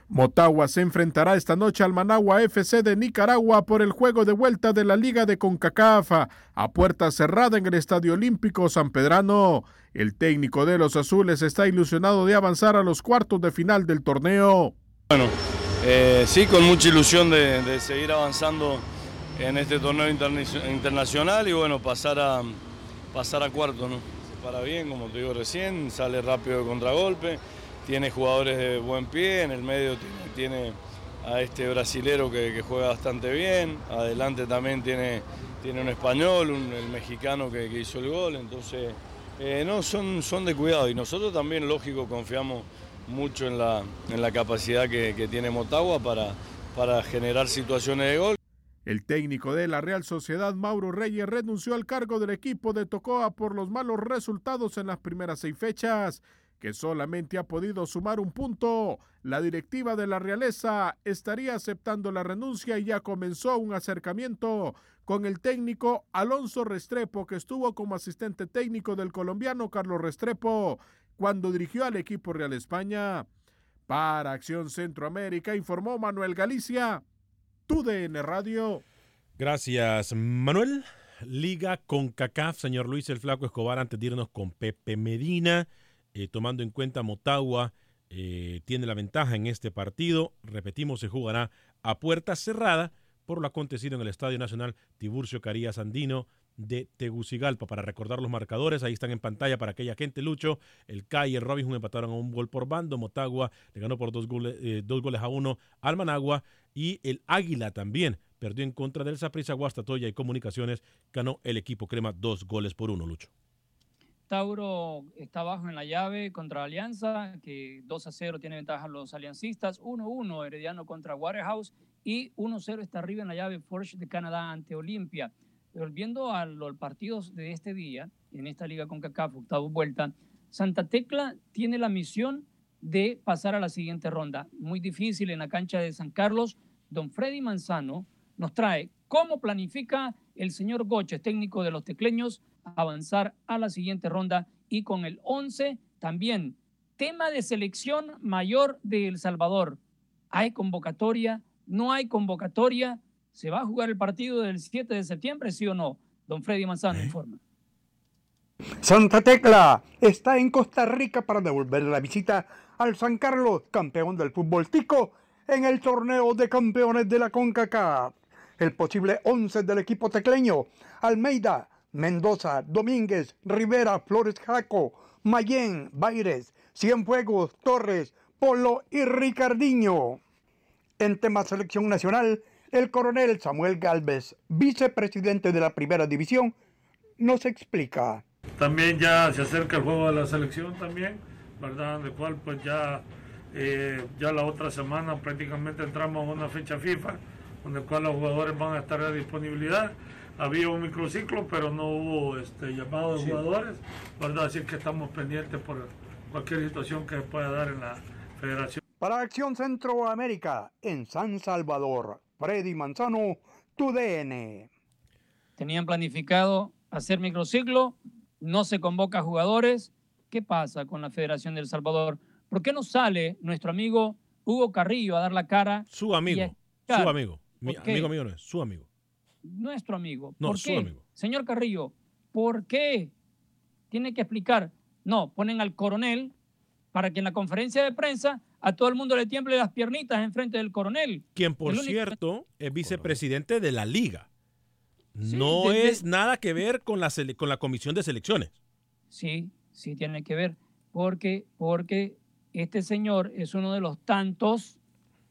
Motagua se enfrentará esta noche al Managua FC de Nicaragua por el juego de vuelta de la Liga de CONCACAF a puerta cerrada en el Estadio Olímpico San Pedrano. El técnico de los azules está ilusionado de avanzar a los cuartos de final del torneo. Bueno, eh, sí, con mucha ilusión de, seguir avanzando en este torneo interna- internacional y bueno, pasar a, pasar a cuarto, ¿no? Se para bien, como te digo recién, sale rápido de contragolpe, tiene jugadores de buen pie, en el medio tiene, a este brasilero que, juega bastante bien, adelante también tiene, tiene un español, un, el mexicano que, que hizo el gol, entonces eh, no, son, son de cuidado y nosotros también, lógico, confiamos mucho en la, en la capacidad que, que tiene Motagua para, para generar situaciones de gol. El técnico de la Real Sociedad, Mauro Reyes, renunció al cargo del equipo de Tocoa por los malos resultados en las primeras seis fechas, que solamente ha podido sumar un punto. La directiva de la realeza estaría aceptando la renuncia y ya comenzó un acercamiento con el técnico Alonso Restrepo, que estuvo como asistente técnico del colombiano Carlos Restrepo cuando dirigió al equipo Real España. Para Acción Centroamérica informó Manuel Galicia. TUDN Radio. Gracias, Manuel. Liga con CACAF, señor Luis el Flaco Escobar, antes de irnos con Pepe Medina, eh, tomando en cuenta Motagua, eh, tiene la ventaja en este partido. Repetimos, se jugará a puerta cerrada por lo acontecido en el Estadio Nacional Tiburcio Carías Andino de Tegucigalpa. Para recordar los marcadores, ahí están en pantalla para aquella gente, Lucho. El CAI y el Robin Hood empataron a un gol por bando. Motagua le ganó por dos goles, eh, dos goles a uno al Managua. Y el Águila también perdió en contra del Saprissa Guastatoya y Comunicaciones. Ganó el equipo Crema dos goles por uno, Lucho. Tauro está abajo en la llave contra Alianza, que 2 a 0 tiene ventaja los aliancistas, 1-1 Herediano contra Waterhouse y 1-0 está arriba en la llave Forge de Canadá ante Olimpia. Volviendo a los partidos de este día, en esta liga con CACAF, octavo vuelta, Santa Tecla tiene la misión de pasar a la siguiente ronda. Muy difícil en la cancha de San Carlos. Don Freddy Manzano nos trae cómo planifica el señor Goches, técnico de los tecleños, avanzar a la siguiente ronda y con el 11 también. Tema de selección mayor de El Salvador. ¿Hay convocatoria? ¿No hay convocatoria? ¿Se va a jugar el partido del 7 de septiembre, sí o no? Don Freddy Manzano informa. Santa Tecla está en Costa Rica para devolver la visita al San Carlos, campeón del fútbol tico, en el torneo de campeones de la CONCACAF. El posible 11 del equipo tecleño, Almeida, Mendoza, Domínguez, Rivera, Flores Jaco, Mayén, Baires, Cienfuegos, Torres, Polo y Ricardiño. En tema selección nacional, el coronel Samuel Galvez, vicepresidente de la primera división, nos explica. También ya se acerca el juego de la selección también, ¿verdad? De cual pues ya, eh, ya la otra semana prácticamente entramos a una fecha FIFA, donde cual los jugadores van a estar a disponibilidad. Había un microciclo, pero no hubo este, llamado de jugadores, ¿verdad? Así que estamos pendientes por cualquier situación que se pueda dar en la federación. Para Acción Centroamérica, en San Salvador, Freddy Manzano, tu DN. Tenían planificado hacer microciclo, no se convoca a jugadores. ¿Qué pasa con la Federación del Salvador? ¿Por qué no sale nuestro amigo Hugo Carrillo a dar la cara? Su amigo, su amigo. Mi amigo mío no es, su amigo. Nuestro amigo. No, ¿Por su qué? amigo. Señor Carrillo, ¿por qué? Tiene que explicar. No, ponen al coronel para que en la conferencia de prensa a todo el mundo le tiemble las piernitas enfrente del coronel. Quien, por único- cierto, es vicepresidente de la liga. no de- de- es nada que ver con la, sele- con la comisión de selecciones. Sí, sí tiene que ver, porque, porque este señor es uno de los tantos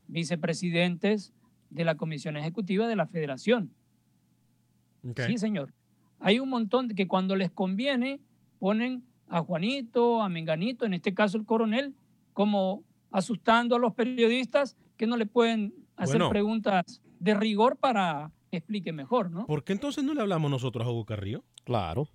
vicepresidentes de la Comisión Ejecutiva de la Federación. Sí, señor. Hay un montón de que cuando les conviene ponen a Juanito, a Menganito, en este caso el coronel, como asustando a los periodistas que no le pueden hacer Bueno. preguntas de rigor para que explique mejor, ¿no? ¿Por qué entonces no le hablamos nosotros a Hugo Carrillo? Claro.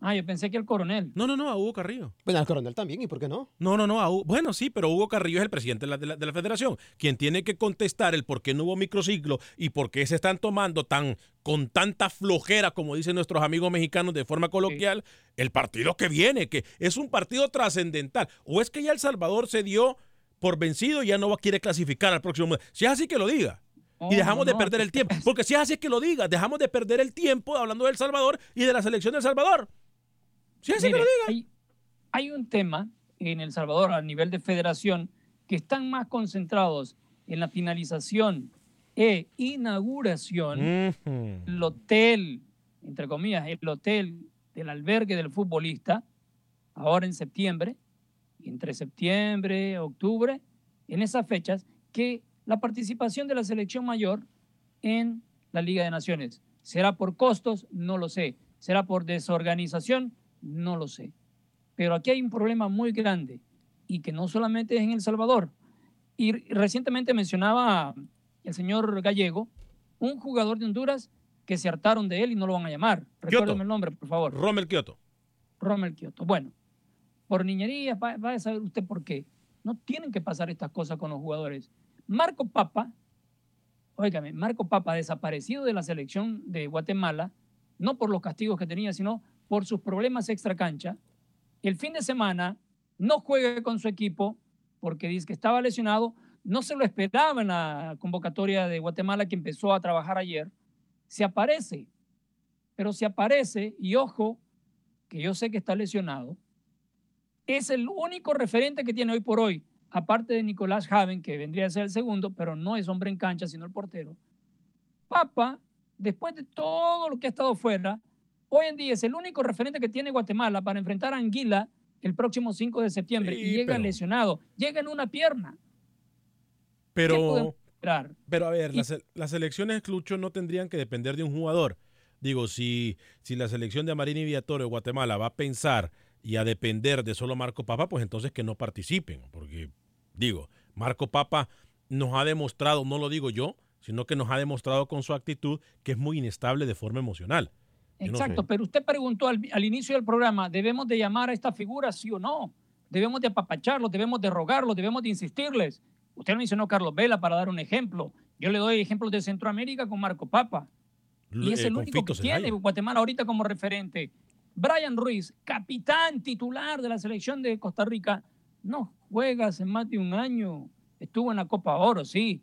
Ah, yo pensé que el coronel. No, no, no, a Hugo Carrillo. Bueno, al coronel también, ¿y por qué no? No, no, no. a Hugo- bueno, sí, pero Hugo Carrillo es el presidente de la, de la- de la federación, quien tiene que contestar el por qué no hubo microciclo y por qué se están tomando tan con tanta flojera, como dicen nuestros amigos mexicanos de forma coloquial, el partido que viene, que es un partido trascendental. ¿O es que ya El Salvador se dio por vencido y ya no quiere clasificar al próximo mundial? Si es así que lo diga. Oh, y dejamos no, de no, perder el tiempo. Porque si es así que lo diga, dejamos de perder el tiempo hablando de El Salvador y de la selección de El Salvador. Si es así que Mire, lo diga. Hay, hay un tema en El Salvador a nivel de federación que están más concentrados en la finalización e inauguración el hotel, entre comillas, el hotel del albergue del futbolista, ahora en septiembre, entre septiembre, octubre, en esas fechas, que la participación de la selección mayor en la Liga de Naciones. ¿Será por costos? No lo sé. ¿Será por desorganización? No lo sé. Pero aquí hay un problema muy grande y que no solamente es en El Salvador. Y recientemente mencionaba el señor Gallego, un jugador de Honduras que se hartaron de él y no lo van a llamar. Recuérdeme el nombre, por favor. Rommel Kioto. Rommel Kioto. Bueno, por niñería, va, va a saber usted por qué. No tienen que pasar estas cosas con los jugadores. Marco Papa, óigame, Marco Papa desaparecido de la selección de Guatemala, no por los castigos que tenía, sino por sus problemas extra cancha. El fin de semana no juega con su equipo porque dice que estaba lesionado. No se lo esperaba en la convocatoria de Guatemala que empezó a trabajar ayer. Se aparece, pero se aparece y ojo, que yo sé que está lesionado, es el único referente que tiene hoy por hoy, aparte de Nicolás Javen, que vendría a ser el segundo, pero no es hombre en cancha, sino el portero. Papa, después de todo lo que ha estado fuera, hoy en día es el único referente que tiene Guatemala para enfrentar a Anguila el próximo 5 de septiembre Sí, y llega pero- lesionado, llega en una pierna. Pero. Pero a ver, las, las elecciones, Clucho, no tendrían que depender de un jugador. Digo, si, si la selección de Amarini Viatorio de Guatemala va a pensar y a depender de solo Marco Papa, pues entonces que no participen. Porque, digo, Marco Papa nos ha demostrado, no lo digo yo, sino que nos ha demostrado con su actitud que es muy inestable de forma emocional. No Exacto, sé. pero usted preguntó al, al inicio del programa, ¿debemos de llamar a esta figura sí o no? ¿Debemos de apapacharlos, debemos de rogarlos, debemos de insistirles? Usted mencionó Carlos Vela para dar un ejemplo. Yo le doy ejemplos de Centroamérica con Marco Papa. Y es Eh, el con único que tiene. Guatemala ahorita como referente. Brian Ruiz, capitán titular de la selección de Costa Rica, no juega hace más de un año. Estuvo en la Copa Oro, sí.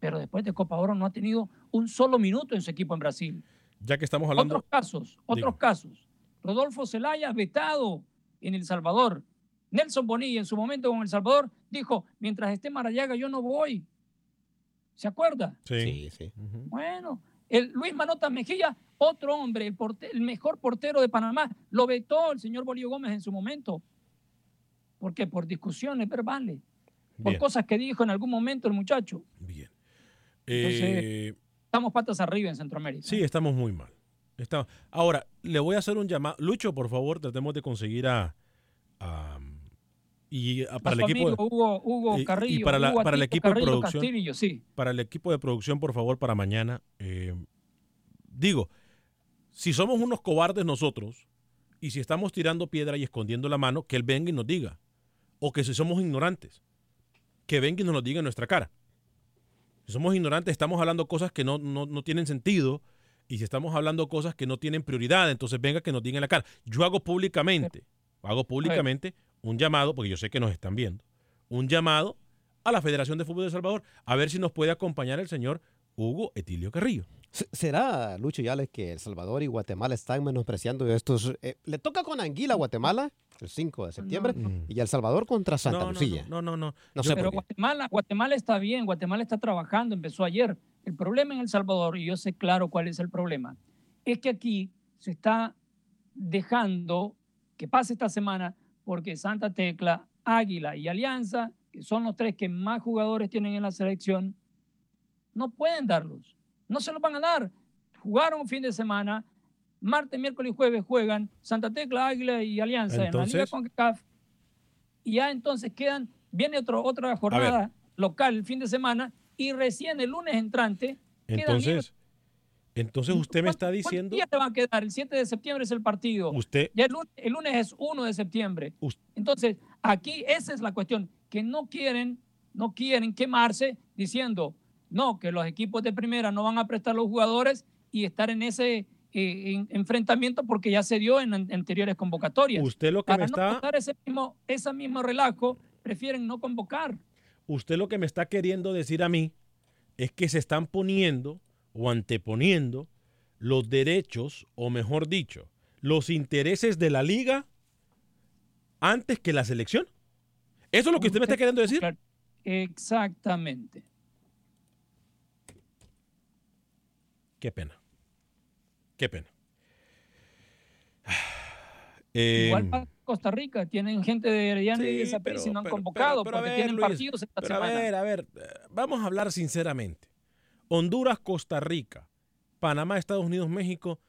Pero después de Copa Oro no ha tenido un solo minuto en su equipo en Brasil. Ya que estamos hablando... Otros casos, otros casos. Rodolfo Zelaya vetado en El Salvador. Nelson Bonilla en su momento con El Salvador dijo, mientras esté Marayaga yo no voy. ¿Se acuerda? Sí, sí. Bueno, el Luis Manota Mejía, otro hombre, el, porte- el mejor portero de Panamá, lo vetó el señor Bolívar Gómez en su momento. ¿Por qué? Por discusiones verbales, por Bien. cosas que dijo en algún momento el muchacho. Eh, Estamos patas arriba en Centroamérica. Sí, estamos muy mal. Ahora, le voy a hacer un llamado. Lucho, por favor, tratemos de conseguir a. a- y para el equipo. amigo Hugo- Hugo y Carrillo, para, la- Hugo para el equipo de producción. Castillo, sí. Para el equipo de producción, por favor, para mañana. eh, digo, si somos unos cobardes nosotros y si estamos tirando piedra y escondiendo la mano, que él venga y nos diga. O que si somos ignorantes, que venga y nos lo diga en nuestra cara. Si somos ignorantes, estamos hablando cosas que no, no, no tienen sentido. Y si estamos hablando cosas que no tienen prioridad, entonces venga que nos diga en la cara. Yo hago públicamente, hago públicamente un llamado, porque yo sé que nos están viendo, un llamado a la Federación de Fútbol de El Salvador a ver si nos puede acompañar el señor Hugo Etilio Carrillo. Se- ¿Será, Lucho Yales, que El Salvador y Guatemala están menospreciando estos? eh, le toca con Anguila a Guatemala el 5 de septiembre no. y El Salvador contra Santa No, no, Lucía. no, no, no. No sé Pero por qué. Guatemala, Guatemala está bien, Guatemala está trabajando, empezó ayer. El problema en El Salvador, y yo sé claro cuál es el problema, es que aquí se está dejando que pase esta semana porque Santa Tecla, Águila y Alianza, que son los tres que más jugadores tienen en la selección, no pueden darlos. No se los van a dar. Jugaron un fin de semana, martes, miércoles y jueves juegan Santa Tecla, Águila y Alianza en la Liga CONCACAF y ya entonces quedan, viene otro, otra jornada local el fin de semana y recién el lunes entrante. Entonces, entonces usted me está ¿Cuántos diciendo, días te van a quedar? El 7 de septiembre es el partido. usted, Ya el lunes, el lunes es 1 de septiembre. Entonces, aquí esa es la cuestión, que no quieren, no quieren quemarse diciendo, no, que los equipos de primera no van a prestar los jugadores y estar en ese eh, en- enfrentamiento porque ya se dio en an- anteriores convocatorias. Usted lo que Para me no está- ese mismo, ese mismo relajo, prefieren no convocar. usted lo que me está queriendo decir a mí es que se están poniendo o anteponiendo los derechos, o mejor dicho, los intereses de la liga antes que la selección. ¿Eso es lo que usted me está queriendo decir? Exactamente. Qué pena. Qué pena. Eh, <sighs> Igual para Costa Rica, tienen gente de Herediano y de y no han pero- convocado pero a porque ver, tienen Luis, partidos esta pero a semana. ver, a ver, vamos a hablar sinceramente. Honduras, Costa Rica, Panamá, Estados Unidos, México.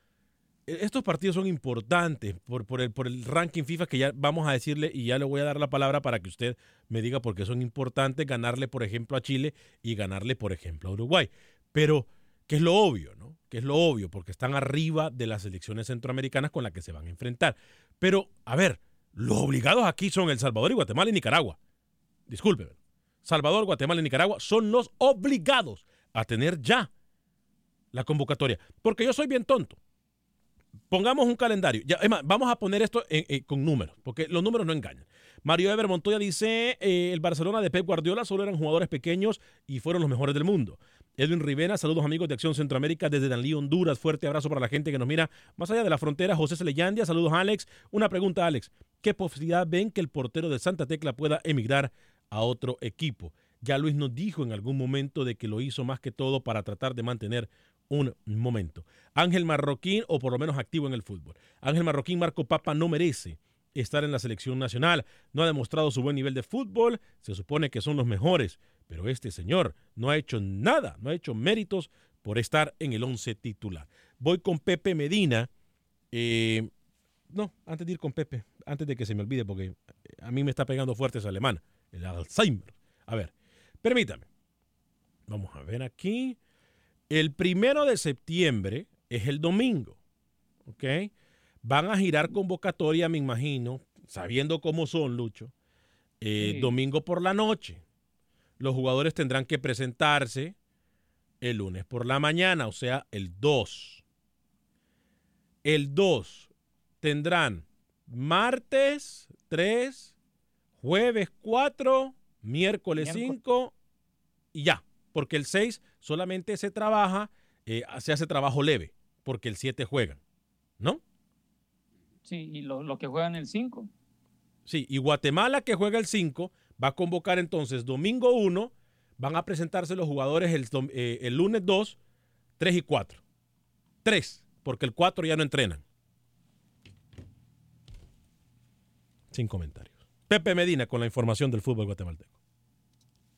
eh, Estos partidos son importantes por, por el, por el ranking FIFA que ya vamos a decirle y ya le voy a dar la palabra para que usted me diga por qué son importantes ganarle, por ejemplo, a Chile y ganarle, por ejemplo, a Uruguay. Pero, que es lo obvio, ¿no? Que es lo obvio, porque están arriba de las elecciones centroamericanas con las que se van a enfrentar. Pero, a ver, los obligados aquí son El Salvador y Guatemala y Nicaragua. Discúlpeme. Salvador, Guatemala y Nicaragua son los obligados a tener ya la convocatoria. Porque yo soy bien tonto. Pongamos un calendario. Ya, vamos a poner esto con números, porque los números no engañan. Mario Eber Montoya dice, eh, el Barcelona de Pep Guardiola solo eran jugadores pequeños y fueron los mejores del mundo. Edwin Rivera, saludos amigos de Acción Centroamérica desde Danlí, Honduras. Fuerte abrazo para la gente que nos mira más allá de la frontera. José Celeyandia, saludos Alex. Una pregunta, Alex. ¿Qué posibilidad ven que el portero de Santa Tecla pueda emigrar a otro equipo? Ya Luis nos dijo en algún momento de que lo hizo más que todo para tratar de mantener un momento. Ángel Marroquín, o por lo menos activo en el fútbol. Ángel Marroquín, Marco Papa no merece estar en la selección nacional. No ha demostrado su buen nivel de fútbol. Se supone que son los mejores. Pero este señor no ha hecho nada, no ha hecho méritos por estar en el 11 titular. Voy con Pepe Medina. Eh, no, antes de ir con Pepe, antes de que se me olvide, porque a mí me está pegando fuerte ese alemán, el Alzheimer. A ver, permítame. Vamos a ver aquí. El primero de septiembre es el domingo. ¿Ok? Van a girar convocatoria, me imagino, sabiendo cómo son, Lucho, eh, Sí. domingo por la noche. Los jugadores tendrán que presentarse el lunes por la mañana, o sea, el 2. El 2 tendrán martes 3, jueves 4, miércoles Miércoles. 5 y ya, porque el 6 solamente se trabaja, eh, se hace trabajo leve, porque el 7 juegan, ¿no? Sí, y los los que juegan el 5. Sí, y Guatemala que juega el 5 va a convocar entonces domingo 1, van a presentarse los jugadores el, eh, el lunes 2, 3 y 4. 3, porque el 4 ya no entrenan. Sin comentarios. Pepe Medina con la información del fútbol guatemalteco.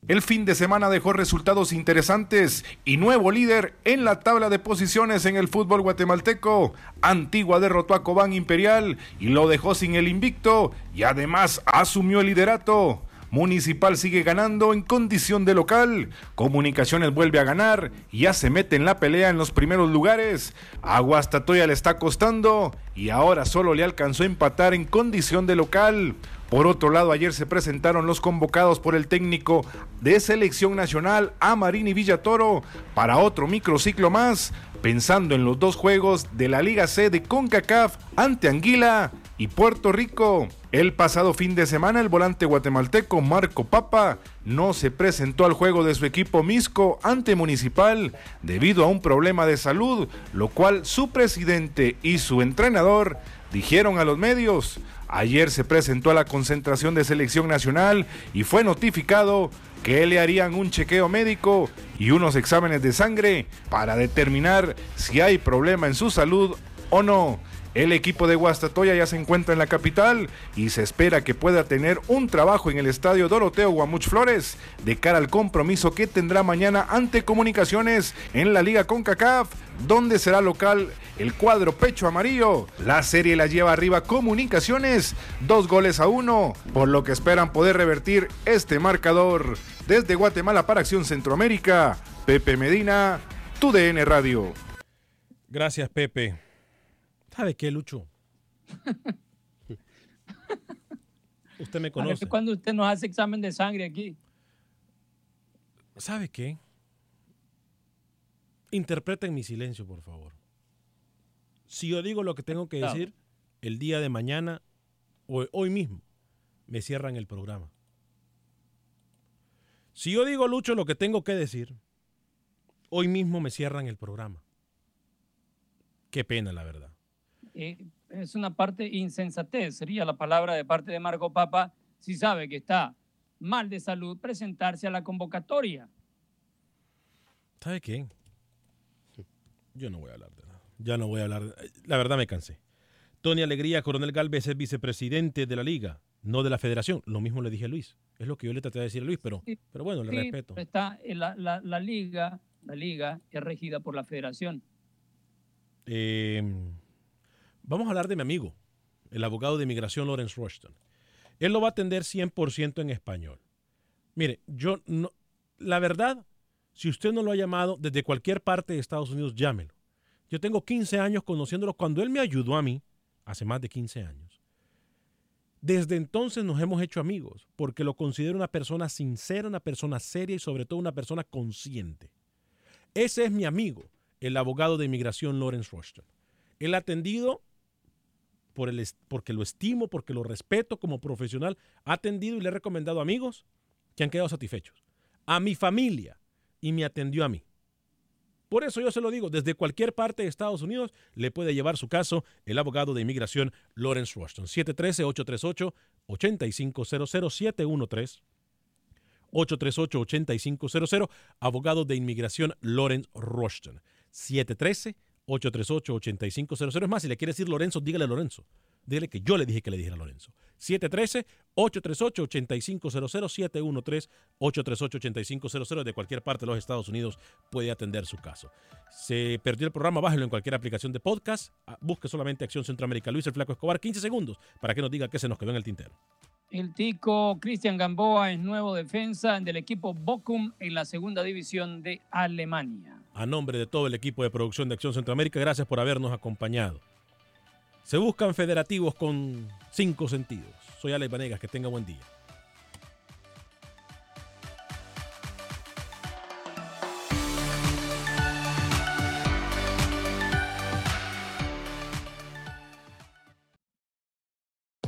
El fin de semana dejó resultados interesantes y nuevo líder en la tabla de posiciones en el fútbol guatemalteco. Antigua derrotó a Cobán Imperial y lo dejó sin el invicto y además asumió el liderato. Municipal sigue ganando en condición de local. Comunicaciones vuelve a ganar y ya se mete en la pelea en los primeros lugares. Aguastatoya le está costando y ahora solo le alcanzó a empatar en condición de local. Por otro lado, ayer se presentaron los convocados por el técnico de selección nacional Amarini Villatoro para otro microciclo más, pensando en los dos juegos de la Liga C de CONCACAF ante Anguila y Puerto Rico. El pasado fin de semana el volante guatemalteco Marco Papa no se presentó al juego de su equipo Misco ante Municipal debido a un problema de salud, lo cual su presidente y su entrenador dijeron a los medios. Ayer se presentó a la concentración de selección nacional y fue notificado que le harían un chequeo médico y unos exámenes de sangre para determinar si hay problema en su salud o no. El equipo de Guastatoya ya se encuentra en la capital y se espera que pueda tener un trabajo en el estadio Doroteo Guamuch Flores de cara al compromiso que tendrá mañana ante Comunicaciones en la Liga CONCACAF, donde será local el cuadro pecho amarillo. La serie la lleva arriba Comunicaciones, dos goles a uno, por lo que esperan poder revertir este marcador. Desde Guatemala para Acción Centroamérica, Pepe Medina, tu DN Radio. Gracias, Pepe. ¿Sabe qué, Lucho? <laughs> Usted me conoce. cuando usted nos hace examen de sangre aquí? ¿Sabe qué? Interpreten mi silencio, por favor. Si yo digo lo que tengo que Claro. decir, el día de mañana o hoy mismo me cierran el programa. Si yo digo, Lucho, lo que tengo que decir, hoy mismo me cierran el programa. Qué pena, la verdad. Eh, es una parte insensatez, sería la palabra de parte de Marco Papa, si sabe que está mal de salud, presentarse a la convocatoria. ¿Sabe qué? Yo no voy a hablar de nada. Ya no voy a hablar. La verdad me cansé. Tony Alegría, Coronel Galvez es vicepresidente de la liga, no de la federación. Lo mismo le dije a Luis. Es lo que yo le traté de decir a Luis, pero, pero bueno, le Sí, respeto. Está en la, la- la liga, la liga es regida por la federación. Eh, vamos a hablar de mi amigo, el abogado de inmigración Lawrence Rushton. Él lo va a atender 100% en español. Mire, yo no, la verdad, si usted no lo ha llamado desde cualquier parte de Estados Unidos, llámelo. Yo tengo 15 años conociéndolo cuando él me ayudó a mí, hace más de 15 años. Desde entonces nos hemos hecho amigos, porque lo considero una persona sincera, una persona seria y sobre todo una persona consciente. Ese es mi amigo, el abogado de inmigración Lawrence Rushton. Él ha atendido por el, porque lo estimo, porque lo respeto como profesional, ha atendido y le he recomendado amigos que han quedado satisfechos. A mi familia y me atendió a mí. Por eso yo se lo digo, desde cualquier parte de Estados Unidos le puede llevar su caso el abogado de inmigración Lawrence Rushton. 713-838-8500, 713-838-8500, abogado de inmigración Lawrence Rushton. 713-838-8500. Es más, si le quiere decir Lorenzo, dígale Lorenzo. Dile que yo le dije que le dijera a Lorenzo. 713-838-8500, 713-838-8500. De cualquier parte de los Estados Unidos puede atender su caso. Se perdió el programa, bájelo en cualquier aplicación de podcast. Ah, Busque solamente Acción Centroamérica. Luis el Flaco Escobar, 15 segundos para que nos diga qué se nos quedó en el tintero. El tico Cristian Gamboa es nuevo defensa del equipo Bochum en la segunda división de Alemania. A nombre de todo el equipo de producción de Acción Centroamérica, gracias por habernos acompañado. Se buscan federativos con cinco sentidos. Soy Alex Vanegas, que tenga buen día.